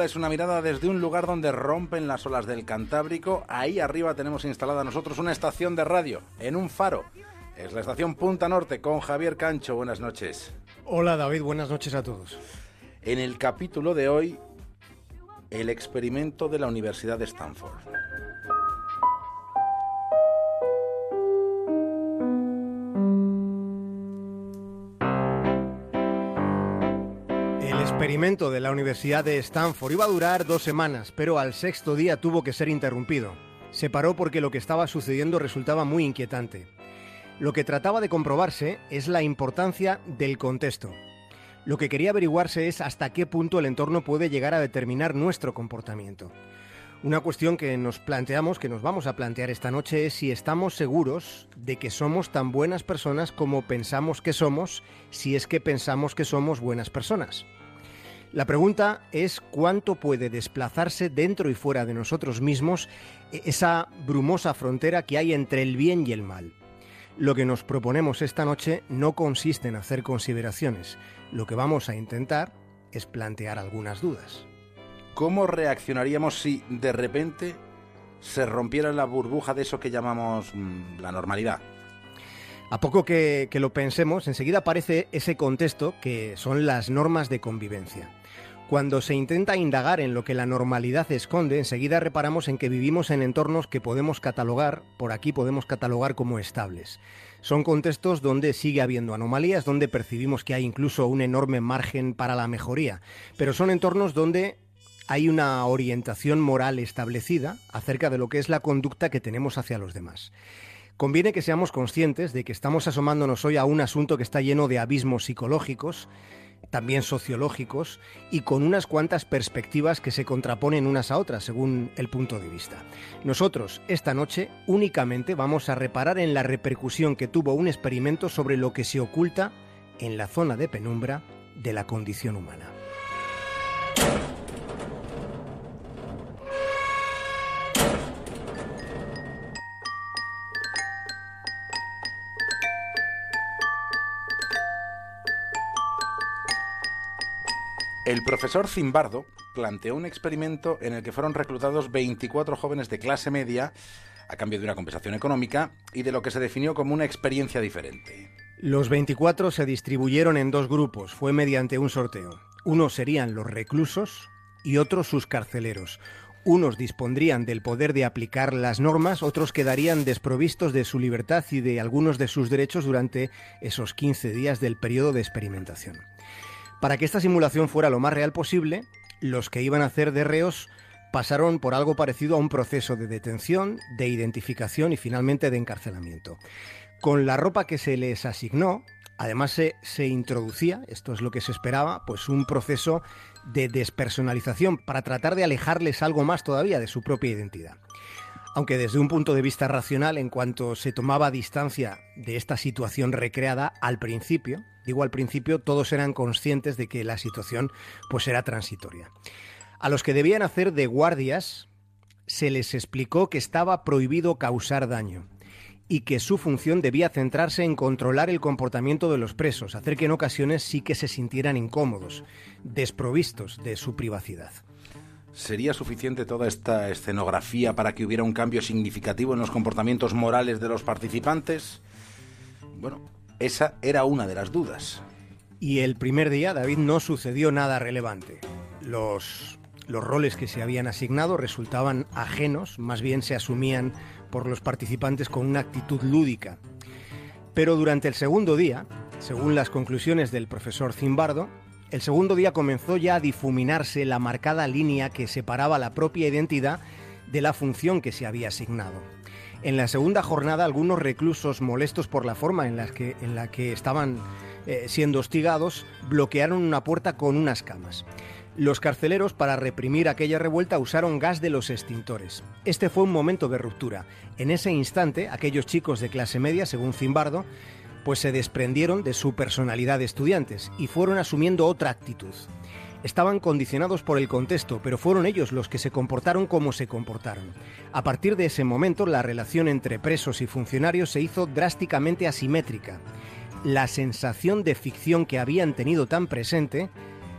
Es una mirada desde un lugar donde rompen las olas del Cantábrico. Ahí arriba tenemos instalada nosotros una estación de radio, en un faro. Es la estación Punta Norte con Javier Cancho. Buenas noches. Hola David, buenas noches a todos. En el capítulo de hoy, el experimento de la Universidad de Stanford. Experimento de la Universidad de Stanford iba a durar dos semanas, pero al sexto día tuvo que ser interrumpido. Se paró porque lo que estaba sucediendo resultaba muy inquietante. Lo que trataba de comprobarse es la importancia del contexto. Lo que quería averiguarse es hasta qué punto el entorno puede llegar a determinar nuestro comportamiento. Una cuestión que nos planteamos, que nos vamos a plantear esta noche, es si estamos seguros de que somos tan buenas personas como pensamos que somos, si es que pensamos que somos buenas personas. La pregunta es cuánto puede desplazarse dentro y fuera de nosotros mismos esa brumosa frontera que hay entre el bien y el mal. Lo que nos proponemos esta noche no consiste en hacer consideraciones. Lo que vamos a intentar es plantear algunas dudas. ¿Cómo reaccionaríamos si de repente se rompiera la burbuja de eso que llamamos mm, la normalidad? A poco que, que, lo pensemos, enseguida aparece ese contexto que son las normas de convivencia. Cuando se intenta indagar en lo que la normalidad esconde, enseguida reparamos en que vivimos en entornos que podemos catalogar, por aquí podemos catalogar como estables. Son contextos donde sigue habiendo anomalías, donde percibimos que hay incluso un enorme margen para la mejoría, pero son entornos donde hay una orientación moral establecida acerca de lo que es la conducta que tenemos hacia los demás. Conviene que seamos conscientes de que estamos asomándonos hoy a un asunto que está lleno de abismos psicológicos, también sociológicos y con unas cuantas perspectivas que se contraponen unas a otras según el punto de vista. Nosotros esta noche únicamente vamos a reparar en la repercusión que tuvo un experimento sobre lo que se oculta en la zona de penumbra de la condición humana. El profesor Zimbardo planteó un experimento en el que fueron reclutados 24 jóvenes de clase media a cambio de una compensación económica y de lo que se definió como una experiencia diferente. Los 24 se distribuyeron en dos grupos, fue mediante un sorteo. Unos serían los reclusos y otros sus carceleros. Unos dispondrían del poder de aplicar las normas, otros quedarían desprovistos de su libertad y de algunos de sus derechos durante esos 15 días del periodo de experimentación. Para que esta simulación fuera lo más real posible, los que iban a hacer de reos pasaron por algo parecido a un proceso de detención, de identificación y finalmente de encarcelamiento. Con la ropa que se les asignó, además se, se, introducía, esto es lo que se esperaba, pues un proceso de despersonalización para tratar de alejarles algo más todavía de su propia identidad. Aunque desde un punto de vista racional, en cuanto se tomaba distancia de esta situación recreada al principio, digo al principio, todos eran conscientes de que la situación pues era transitoria. A los que debían hacer de guardias se les explicó que estaba prohibido causar daño y que su función debía centrarse en controlar el comportamiento de los presos, hacer que en ocasiones sí que se sintieran incómodos, desprovistos de su privacidad. ¿Sería suficiente toda esta escenografía para que hubiera un cambio significativo en los comportamientos morales de los participantes? Bueno, esa era una de las dudas. Y el primer día, David, no sucedió nada relevante. Los, los roles que se habían asignado resultaban ajenos, más bien se asumían por los participantes con una actitud lúdica. Pero durante el segundo día, según las conclusiones del profesor Zimbardo, el segundo día comenzó ya a difuminarse la marcada línea que separaba la propia identidad de la función que se había asignado. En la segunda jornada, algunos reclusos molestos por la forma en la que, en la que estaban eh, siendo hostigados bloquearon una puerta con unas camas. Los carceleros, para reprimir aquella revuelta, usaron gas de los extintores. Este fue un momento de ruptura. En ese instante, aquellos chicos de clase media, según Zimbardo, pues se desprendieron de su personalidad de estudiantes y fueron asumiendo otra actitud. Estaban condicionados por el contexto, pero fueron ellos los que se comportaron como se comportaron. A partir de ese momento, la relación entre presos y funcionarios se hizo drásticamente asimétrica. La sensación de ficción que habían tenido tan presente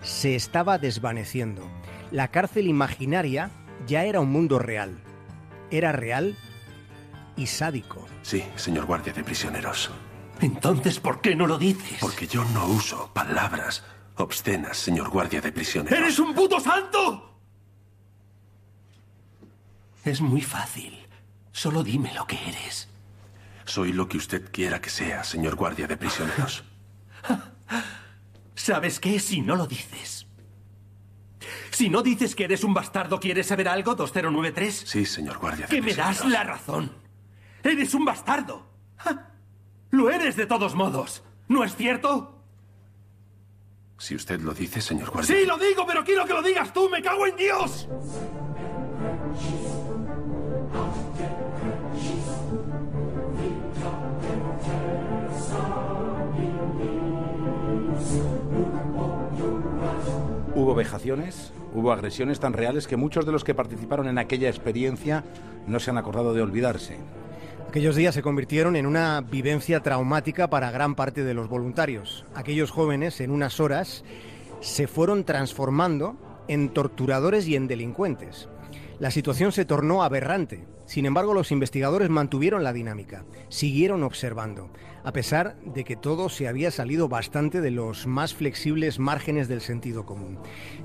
se estaba desvaneciendo. La cárcel imaginaria ya era un mundo real. Era real y sádico. Sí, señor guardia de prisioneros. Entonces, ¿por qué no lo dices? Porque yo no uso palabras obscenas, señor guardia de prisioneros. ¡Eres un puto santo! Es muy fácil. Solo dime lo que eres. Soy lo que usted quiera que sea, señor guardia de prisioneros. ¿Sabes qué? Si no lo dices. Si no dices que eres un bastardo, ¿quieres saber algo? 2093. Sí, señor guardia de Que me das la razón. Eres un bastardo. Lo eres de todos modos. ¿No es cierto? Si usted lo dice, señor guardia. Sí, lo digo, pero quiero que lo digas tú. ¡Me cago en Dios! Hubo vejaciones, hubo agresiones tan reales que muchos de los que participaron en aquella experiencia no se han acordado de olvidarse. Aquellos días se convirtieron en una vivencia traumática para gran parte de los voluntarios. Aquellos jóvenes, en unas horas, se fueron transformando en torturadores y en delincuentes. La situación se tornó aberrante. Sin embargo, los investigadores mantuvieron la dinámica, siguieron observando, a pesar de que todo se había salido bastante de los más flexibles márgenes del sentido común.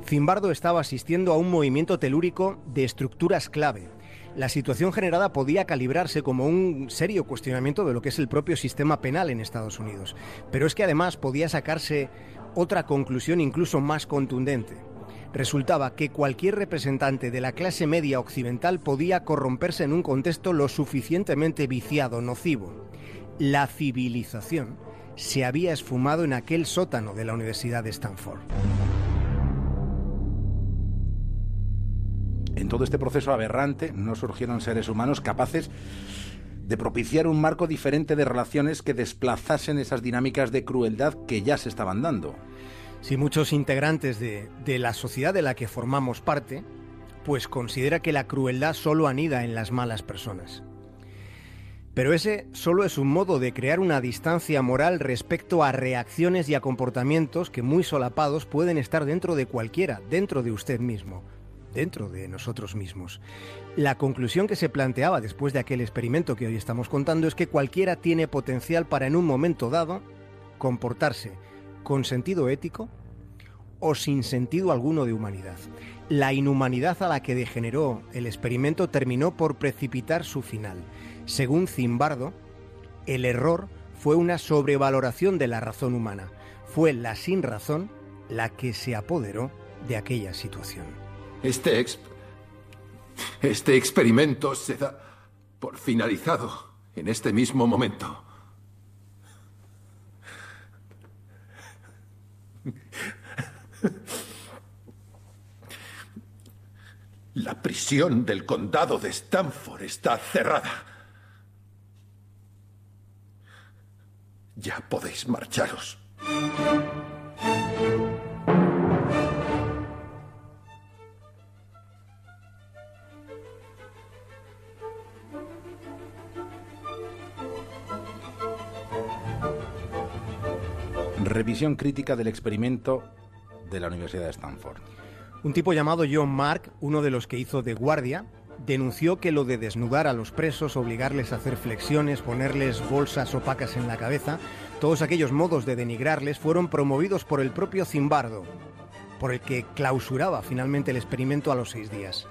Zimbardo estaba asistiendo a un movimiento telúrico de estructuras clave. La situación generada podía calibrarse como un serio cuestionamiento de lo que es el propio sistema penal en Estados Unidos. Pero es que además podía sacarse otra conclusión incluso más contundente resultaba que cualquier representante de la clase media occidental podía corromperse en un contexto lo suficientemente viciado, nocivo. La civilización se había esfumado en aquel sótano de la Universidad de Stanford. En todo este proceso aberrante no surgieron seres humanos capaces de propiciar un marco diferente de relaciones que desplazasen esas dinámicas de crueldad que ya se estaban dando. Si muchos integrantes de, la sociedad de la que formamos parte, pues considera que la crueldad solo anida en las malas personas. Pero ese solo es un modo de crear una distancia moral respecto a reacciones y a comportamientos que muy solapados pueden estar dentro de cualquiera, dentro de usted mismo, dentro de nosotros mismos. La conclusión que se planteaba después de aquel experimento que hoy estamos contando es que cualquiera tiene potencial para en un momento dado comportarse con sentido ético o sin sentido alguno de humanidad. La inhumanidad a la que degeneró el experimento terminó por precipitar su final. Según Zimbardo, el error fue una sobrevaloración de la razón humana. Fue la sin razón la que se apoderó de aquella situación. Este, este experimento se da por finalizado en este mismo momento. La prisión del condado de Stanford está cerrada. Ya podéis marcharos. Revisión crítica del experimento de la Universidad de Stanford. Un tipo llamado John Mark, uno de los que hizo de guardia, denunció que lo de desnudar a los presos, obligarles a hacer flexiones, ponerles bolsas opacas en la cabeza, todos aquellos modos de denigrarles fueron promovidos por el propio Zimbardo, por el que clausuraba finalmente el experimento a los seis días.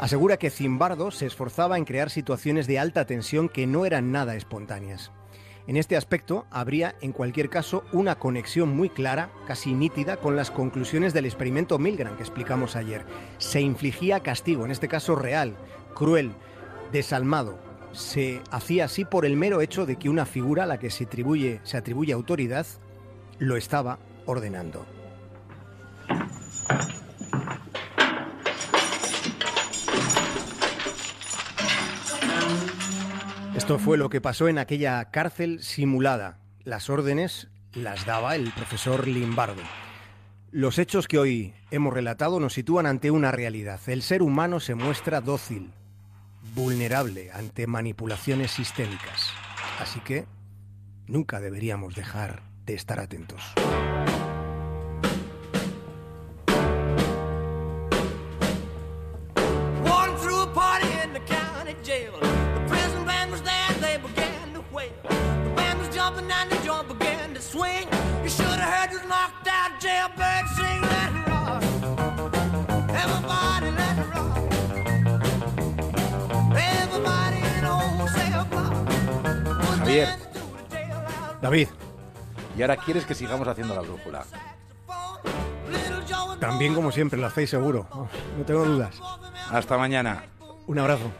Asegura que Zimbardo se esforzaba en crear situaciones de alta tensión que no eran nada espontáneas. En este aspecto habría, en cualquier caso, una conexión muy clara, casi nítida, con las conclusiones del experimento Milgram que explicamos ayer. Se infligía castigo, en este caso real, cruel, desalmado. Se hacía así por el mero hecho de que una figura a la que se atribuye, se atribuye autoridad lo estaba ordenando. Esto fue lo que pasó en aquella cárcel simulada. Las órdenes las daba el profesor Limbardo. Los hechos que hoy hemos relatado nos sitúan ante una realidad. El ser humano se muestra dócil, vulnerable ante manipulaciones sistémicas. Así que nunca deberíamos dejar de estar atentos. Swell. The band was jumping and the joint began to swing. You should have heard this knocked out jailbird sing. Let it rock. Everybody let it rock. Everybody in the whole cell block was Javier. dancing through the jailhouse. David, Y ahora quieres que sigamos haciendo la brújula. También como siempre, lo hacéis seguro. Oh, No tengo dudas. Hasta mañana. Un abrazo.